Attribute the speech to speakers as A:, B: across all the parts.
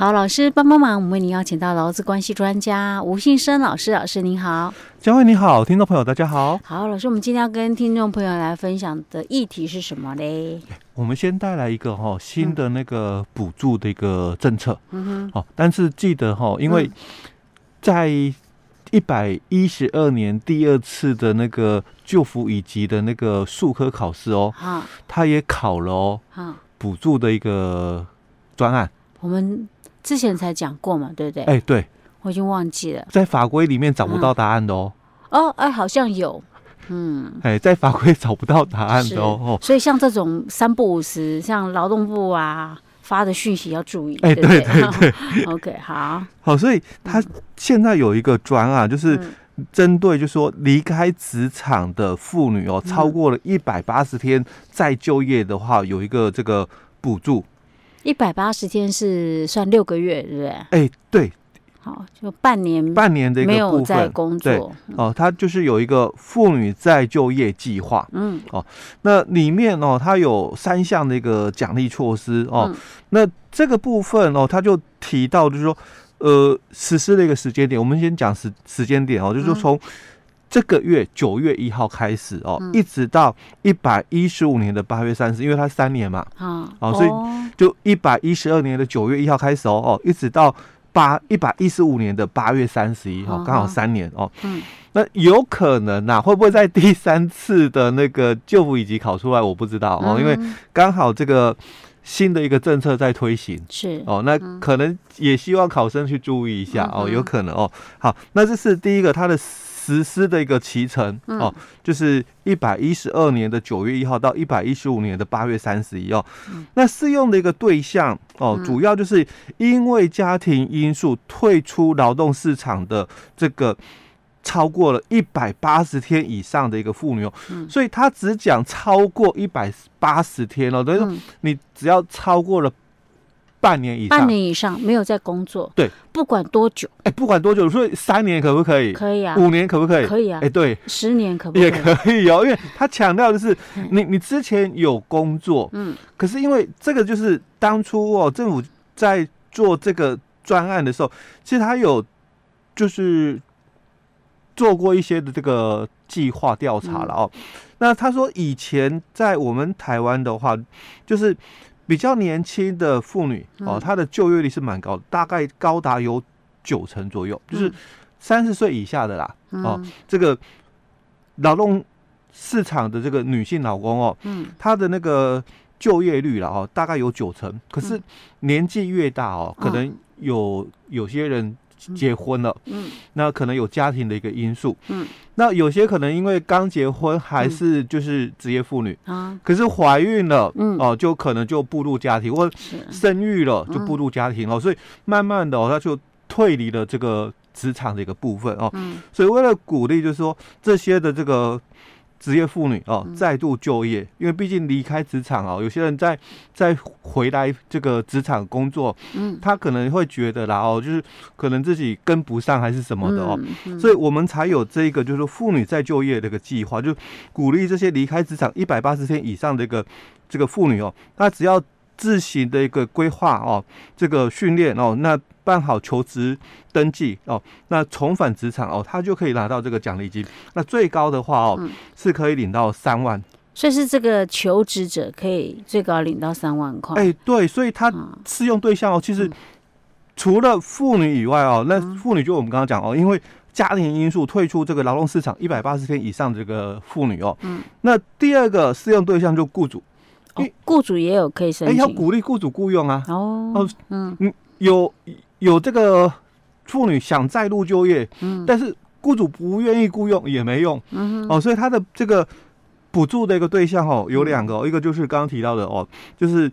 A: 好，老师帮帮忙，我们为您邀请到劳资关系专家吴信生老师，老师您好，
B: 嘉惠你好，听众朋友大家好。
A: 好，老师，我们今天要跟听众朋友来分享的议题是什么嘞？
B: 我们先带来一个哈新的那个补助的一个政策，
A: 嗯哼，
B: 好，但是记得哈，因为在一百一十二年第二次的那个就服乙级的那个数科考试哦，
A: 好，
B: 他也考了哦，
A: 好，
B: 补助的一个专案，
A: 我们。之前才讲过嘛，对不对？
B: 哎、欸，对，
A: 我已经忘记了，
B: 在法规里面找不到答案的哦。
A: 嗯、哦，哎，好像有，嗯，
B: 哎、欸，在法规找不到答案的哦。
A: 所以像这种三不五时，像劳动部啊发的讯息要注意。
B: 哎、欸，对对？对，
A: OK，好，
B: 好，所以他现在有一个专案，就是针对，就是说离开职场的妇女哦，超过了一百八十天再就业的话，有一个这个补助。
A: 一百八十天是算六个月，对不对？哎、
B: 欸，对，
A: 好，就半年，
B: 半年的一个部分，
A: 没有在工作，
B: 哦，它就是有一个妇女再就业计划，嗯，哦，那里面哦，它有三项的一个奖励措施哦，嗯、那这个部分哦，它就提到就是说，呃，实施的一个时间点，我们先讲时时间点哦，就是说从。这个月九月一号开始哦，嗯、一直到一百一十五年的八月三十，因为它三年嘛，啊，哦，所以就一百一十二年的九月一号开始哦，哦，一直到八一百一十五年的八月三十一号，刚好三年哦。嗯，那有可能呐、啊，会不会在第三次的那个就服乙级考出来？我不知道哦，因为刚好这个新的一个政策在推行，是哦，那可能也希望考生去注意一下哦，有可能哦。好，那这是第一个，它的。实施的一个期程哦，就是一百一十二年的九月一号到一百一十五年的八月三十一哦。那适用的一个对象哦，主要就是因为家庭因素退出劳动市场的这个超过了一百八十天以上的一个妇女哦。所以他只讲超过一百八十天哦，等于说你只要超过了。半年以上，
A: 半年以上没有在工作，
B: 对，
A: 不管多久，
B: 哎、欸，不管多久，所以三年可不可以？
A: 可以啊，
B: 五年可不可以？
A: 可以啊，
B: 哎、欸，对，
A: 十年可不可以？
B: 也可以哦，因为 他强调的是，你你之前有工作，嗯，可是因为这个就是当初哦，政府在做这个专案的时候，其实他有就是做过一些的这个计划调查了哦。嗯、那他说以前在我们台湾的话，就是。比较年轻的妇女哦，她的就业率是蛮高的，大概高达有九成左右，就是三十岁以下的啦哦。这个劳动市场的这个女性劳工哦，她的那个就业率了哦，大概有九成。可是年纪越大哦，可能有有些人。结婚了，嗯，那可能有家庭的一个因素，嗯，那有些可能因为刚结婚还是就是职业妇女。啊，可是怀孕了，嗯，哦，就可能就步入家庭，或生育了就步入家庭了，所以慢慢的哦，他就退离了这个职场的一个部分哦，嗯，所以为了鼓励，就是说这些的这个。职业妇女哦，再度就业，因为毕竟离开职场哦，有些人在在回来这个职场工作，嗯，他可能会觉得啦哦，就是可能自己跟不上还是什么的哦，所以我们才有这个就是说妇女再就业的一个计划，就鼓励这些离开职场一百八十天以上的一个这个妇女哦，她只要。自行的一个规划哦，这个训练哦，那办好求职登记哦，那重返职场哦，他就可以拿到这个奖励金。那最高的话哦，嗯、是可以领到三万。
A: 所以是这个求职者可以最高领到三万块。
B: 哎、欸，对，所以他适用对象哦，其实除了妇女以外哦，那妇女就我们刚刚讲哦，因为家庭因素退出这个劳动市场一百八十天以上这个妇女哦，嗯，那第二个适用对象就雇主。
A: 雇主也有可以申请，
B: 哎，要鼓励雇主雇佣啊。
A: 哦，嗯，
B: 有有这个妇女想再度就业，嗯，但是雇主不愿意雇佣也没用，嗯，哦，所以他的这个补助的一个对象哦有两个，一个就是刚刚提到的哦，就是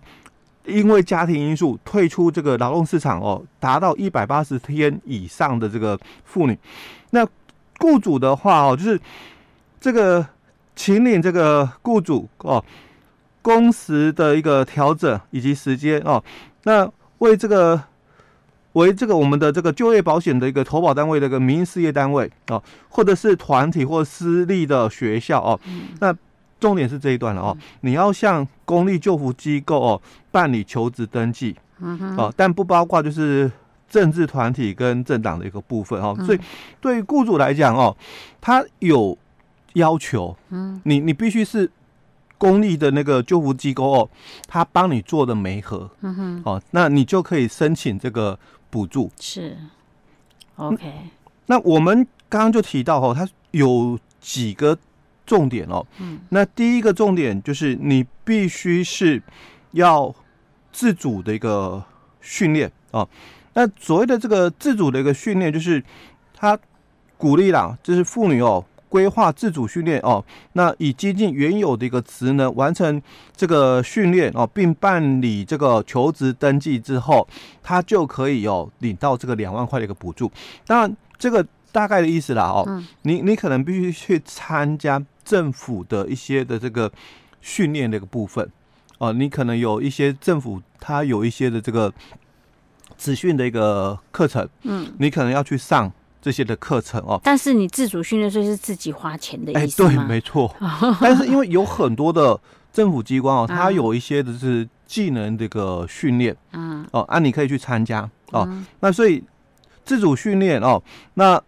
B: 因为家庭因素退出这个劳动市场哦，达到一百八十天以上的这个妇女，那雇主的话哦，就是这个请领这个雇主哦。工时的一个调整以及时间哦，那为这个为这个我们的这个就业保险的一个投保单位的一个民营事业单位哦，或者是团体或私立的学校哦，那重点是这一段了哦，你要向公立救扶机构哦办理求职登记嗯哼，哦，但不包括就是政治团体跟政党的一个部分哦。所以对于雇主来讲哦，他有要求，嗯，你你必须是公立的那个救护机构哦，他帮你做的媒合，嗯哼，哦，那你就可以申请这个补助。
A: 是，OK。
B: 那我们刚刚就提到哦，它有几个重点哦。嗯，那第一个重点就是你必须是要自主的一个训练啊。那所谓的这个自主的一个训练，就是他鼓励啦，就是妇女哦，规划自主训练哦。那以接近原有的一个职能完成这个训练哦，并办理这个求职登记之后，他就可以哦领到这个两万块的一个补助。当然。这个大概的意思啦，哦，嗯、你你可能必须去参加政府的一些的这个训练的一个部分，哦，你可能有一些政府它有一些的这个资讯的一个课程，嗯，你可能要去上这些的课程哦。
A: 但是你自主训练，所以是自己花钱的意思吗？
B: 哎，对，没错。但是因为有很多的政府机关哦，它有一些的是技能这个训练，嗯，哦，啊，你可以去参加哦。嗯、那所以。自主训练哦，那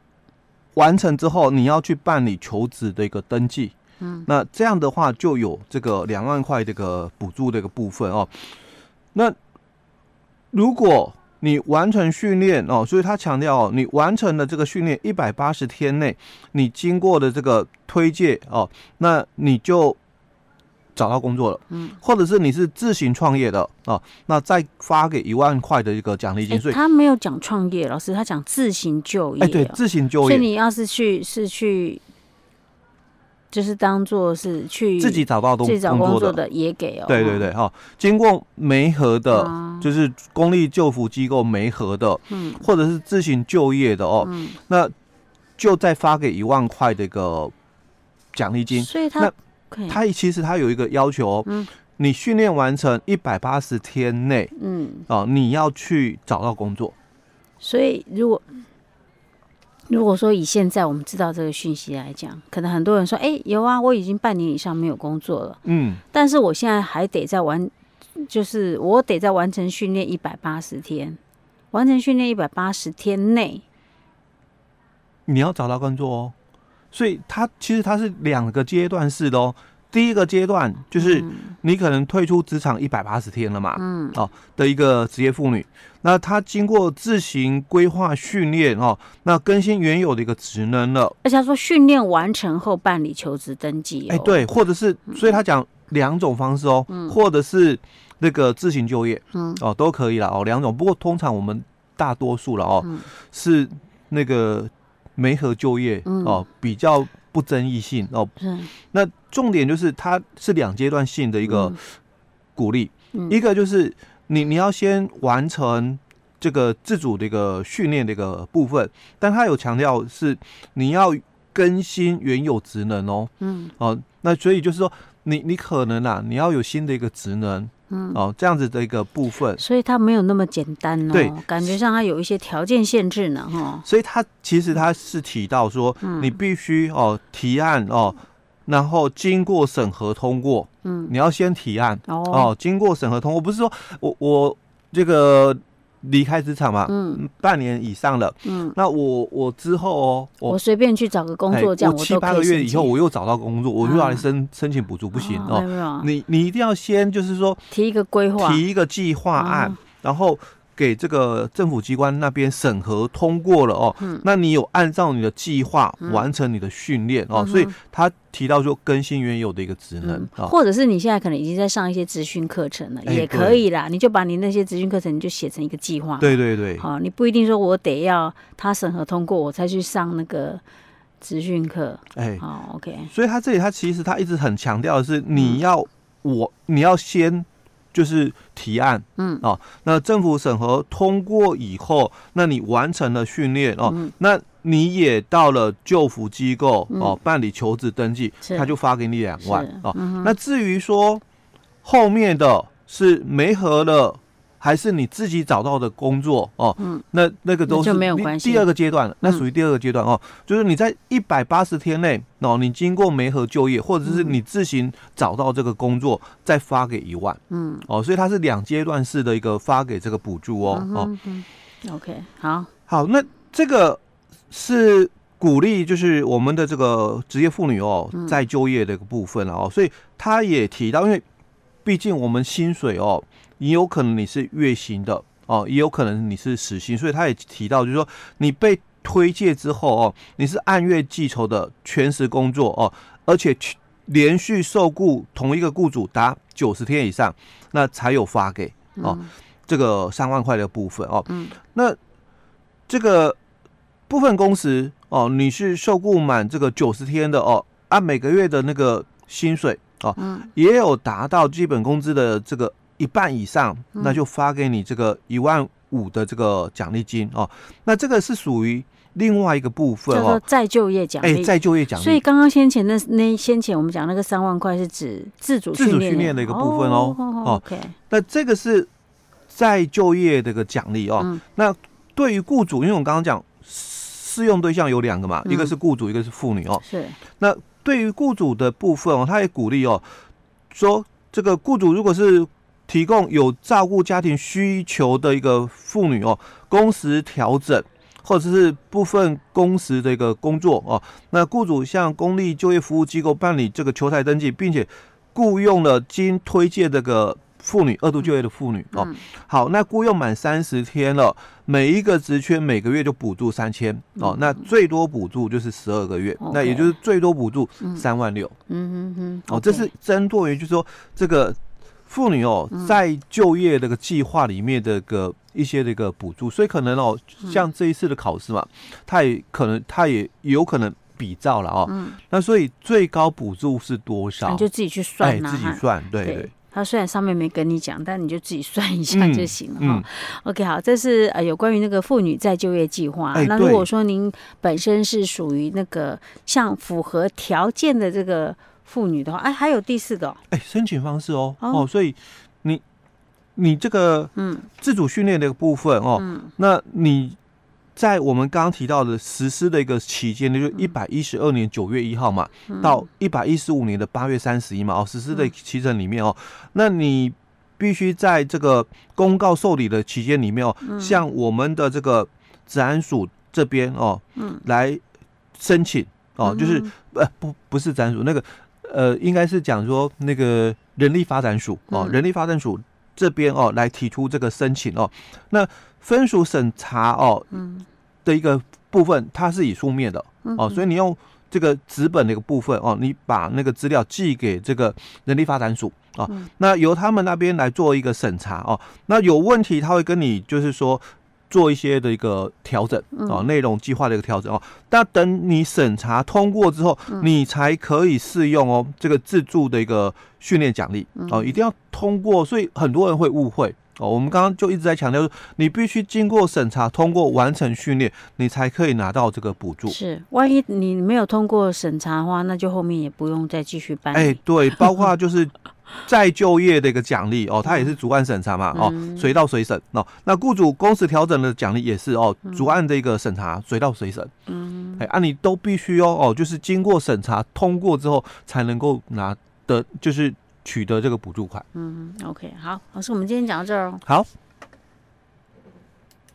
B: 完成之后你要去办理求职的一个登记，嗯，那这样的话就有这个两万块这个补助的一个部分哦。那如果你完成训练哦，所以他强调哦，你完成了这个训练一百八十天内，你经过的这个推介哦，那你就。找到工作了，嗯，或者是你是自行创业的哦，那再发给一万块的一个奖励金。所以
A: 他没有讲创业，老师他讲自行就业。
B: 哎，对，自行就业。
A: 所以你要是去是去，就是当做是去
B: 自己找到自己找工作的
A: 也给哦。
B: 对对对，哈，经过媒合的，就是公立救扶机构媒合的，嗯，或者是自行就业的哦，那就再发给一万块的一个奖励金。
A: 所以他。
B: 他其实他有一个要求哦，嗯，你训练完成一百八十天内，嗯，哦，你要去找到工作。
A: 所以如果如果说以现在我们知道这个讯息来讲，可能很多人说，哎，有啊，我已经半年以上没有工作了，嗯，但是我现在还得在完，就是我得在完成训练一百八十天，完成训练一百八十天内，
B: 你要找到工作哦。所以它其实它是两个阶段式的哦。第一个阶段就是你可能退出职场一百八十天了嘛，嗯，哦的一个职业妇女，那她经过自行规划训练哦，那更新原有的一个职能了。
A: 而且他说训练完成后办理求职登记，哦，哎
B: 对，或者是所以他讲两种方式哦，嗯，或者是那个自行就业，嗯，哦都可以了哦，两种。不过通常我们大多数了哦，嗯，是那个。媒合就业哦，比较不争议性哦。嗯，那重点就是它是两阶段性的一个鼓励，一个就是你你要先完成这个自主的一个训练的一个部分，但它有强调是你要更新原有职能哦。嗯，哦，那所以就是说你你可能啊，你要有新的一个职能。嗯哦，这样子的一个部分，
A: 所以它没有那么简单哦。对，感觉上它有一些条件限制呢，哈。
B: 所以它其实它是提到说，你必须哦提案哦，然后经过审核通过。嗯，你要先提案哦，经过审核通过，不是说我我这个。离开职场嘛，嗯，半年以上了，嗯，那我我之后哦，
A: 我随便去找个工作，这样我
B: 七八个月以后我又找到工作，我又要来申申请补助，不行哦，你你一定要先就是说
A: 提一个规划，
B: 提一个计划案，然后。给这个政府机关那边审核通过了哦，嗯、那你有按照你的计划完成你的训练、嗯、哦，所以他提到说更新原有的一个职能，
A: 或者是你现在可能已经在上一些职训课程了，也可以啦，你就把你那些职训课程你就写成一个计划，
B: 对对对，
A: 好、哦，你不一定说我得要他审核通过我才去上那个职训课，哎，好，OK，
B: 所以他这里他其实他一直很强调的是你要、嗯、我你要先。就是提案，嗯。哦，那政府审核通过以后，那你完成了训练哦，嗯、那你也到了救扶机构、嗯、哦办理求职登记，他就发给你两万哦。嗯、那至于说后面的是没合了还是你自己找到的工作哦，嗯，那那个都是
A: 就没有关系。
B: 第二个阶段了，那属于第二个阶段哦，就是你在一百八十天内哦，你经过媒合就业，或者是你自行找到这个工作，再发给一万，嗯，哦，所以它是两阶段式的一个发给这个补助哦，哦
A: ，OK，好，
B: 好，那这个是鼓励，就是我们的这个职业妇女哦，在就业的一个部分了哦，所以他也提到，因为毕竟我们薪水哦。也有可能你是月薪的哦，也有可能你是时薪，所以他也提到，就是说你被推介之后哦，你是按月计酬的全时工作哦，而且连续受雇同一个雇主达九十天以上，那才有发给哦这个三万块的部分哦。嗯，那这个部分工时哦，你是受雇满这个九十天的哦，按每个月的那个薪水哦，也有达到基本工资的这个。一半以上，那就发给你这个一万五的这个奖励金哦。那这个是属于另外一个部分哦，
A: 再就业奖励。
B: 哎，再就业奖励。
A: 所以刚刚先前那那先前我们讲那个三万块是指自主
B: 自主训练的一个部分哦。哦，OK。那这个是再就业的一个奖励哦。那对于雇主，因为我刚刚讲适用对象有两个嘛，一个是雇主，一个是妇女哦。
A: 是。
B: 那对于雇主的部分哦，他也鼓励哦，说这个雇主如果是提供有照顾家庭需求的一个妇女哦，工时调整或者是部分工时的一个工作哦，那雇主向公立就业服务机构办理这个求才登记，并且雇佣了经推荐这个妇女二度就业的妇女哦，好，那雇佣满三十天了，每一个职缺每个月就补助三千。哦，那最多补助就是十二个月，那也就是最多补助三万六，嗯嗯嗯，哦，这是针对于就是说这个。妇女哦，在就业这个计划里面的个一些这个补助，所以可能哦，像这一次的考试嘛，他也可能他也有可能比照了哦。嗯。那所以最高补助是多少？
A: 你就自己去算，
B: 哎，自己算。对对。
A: 他虽然上面没跟你讲，但你就自己算一下就行了哈。OK，好，这是呃有关于那个妇女再就业计划。那如果说您本身是属于那个像符合条件的这个。妇女的话，哎，还有第四个，
B: 哎、欸，申请方式哦，哦，哦，所以你你这个嗯。自主训练的一个部分哦，嗯、那你在我们刚刚提到的实施的一个期间呢，就一百一十二年九月一号嘛，嗯、到一百一十五年的八月三十一嘛，哦，实施的期程里面哦，嗯、那你必须在这个公告受理的期间里面哦，嗯、向我们的这个治安署这边哦，嗯，来申请哦，就是呃不不是治安署那个。呃，应该是讲说那个人力发展署哦，人力发展署这边哦来提出这个申请哦。那分署审查哦，嗯，的一个部分它是以书面的哦，所以你用这个纸本的一个部分哦，你把那个资料寄给这个人力发展署哦，那由他们那边来做一个审查哦。那有问题他会跟你就是说。做一些的一个调整啊，内容计划的一个调整哦。但等你审查通过之后，你才可以适用哦。这个自助的一个训练奖励哦，一定要通过。所以很多人会误会哦。我们刚刚就一直在强调说，你必须经过审查通过，完成训练，你才可以拿到这个补助。
A: 是，万一你没有通过审查的话，那就后面也不用再继续办。
B: 哎，对，包括就是。再就业的一个奖励哦，它也是主案审查嘛哦，随到随审哦。那雇主工时调整的奖励也是哦，主案的一个审查随到随审。嗯，哎，啊，你都必须哦哦，就是经过审查通过之后才能够拿的，就是取得这个补助款。
A: 嗯，OK，好，老师，我们今天讲到这儿哦。
B: 好。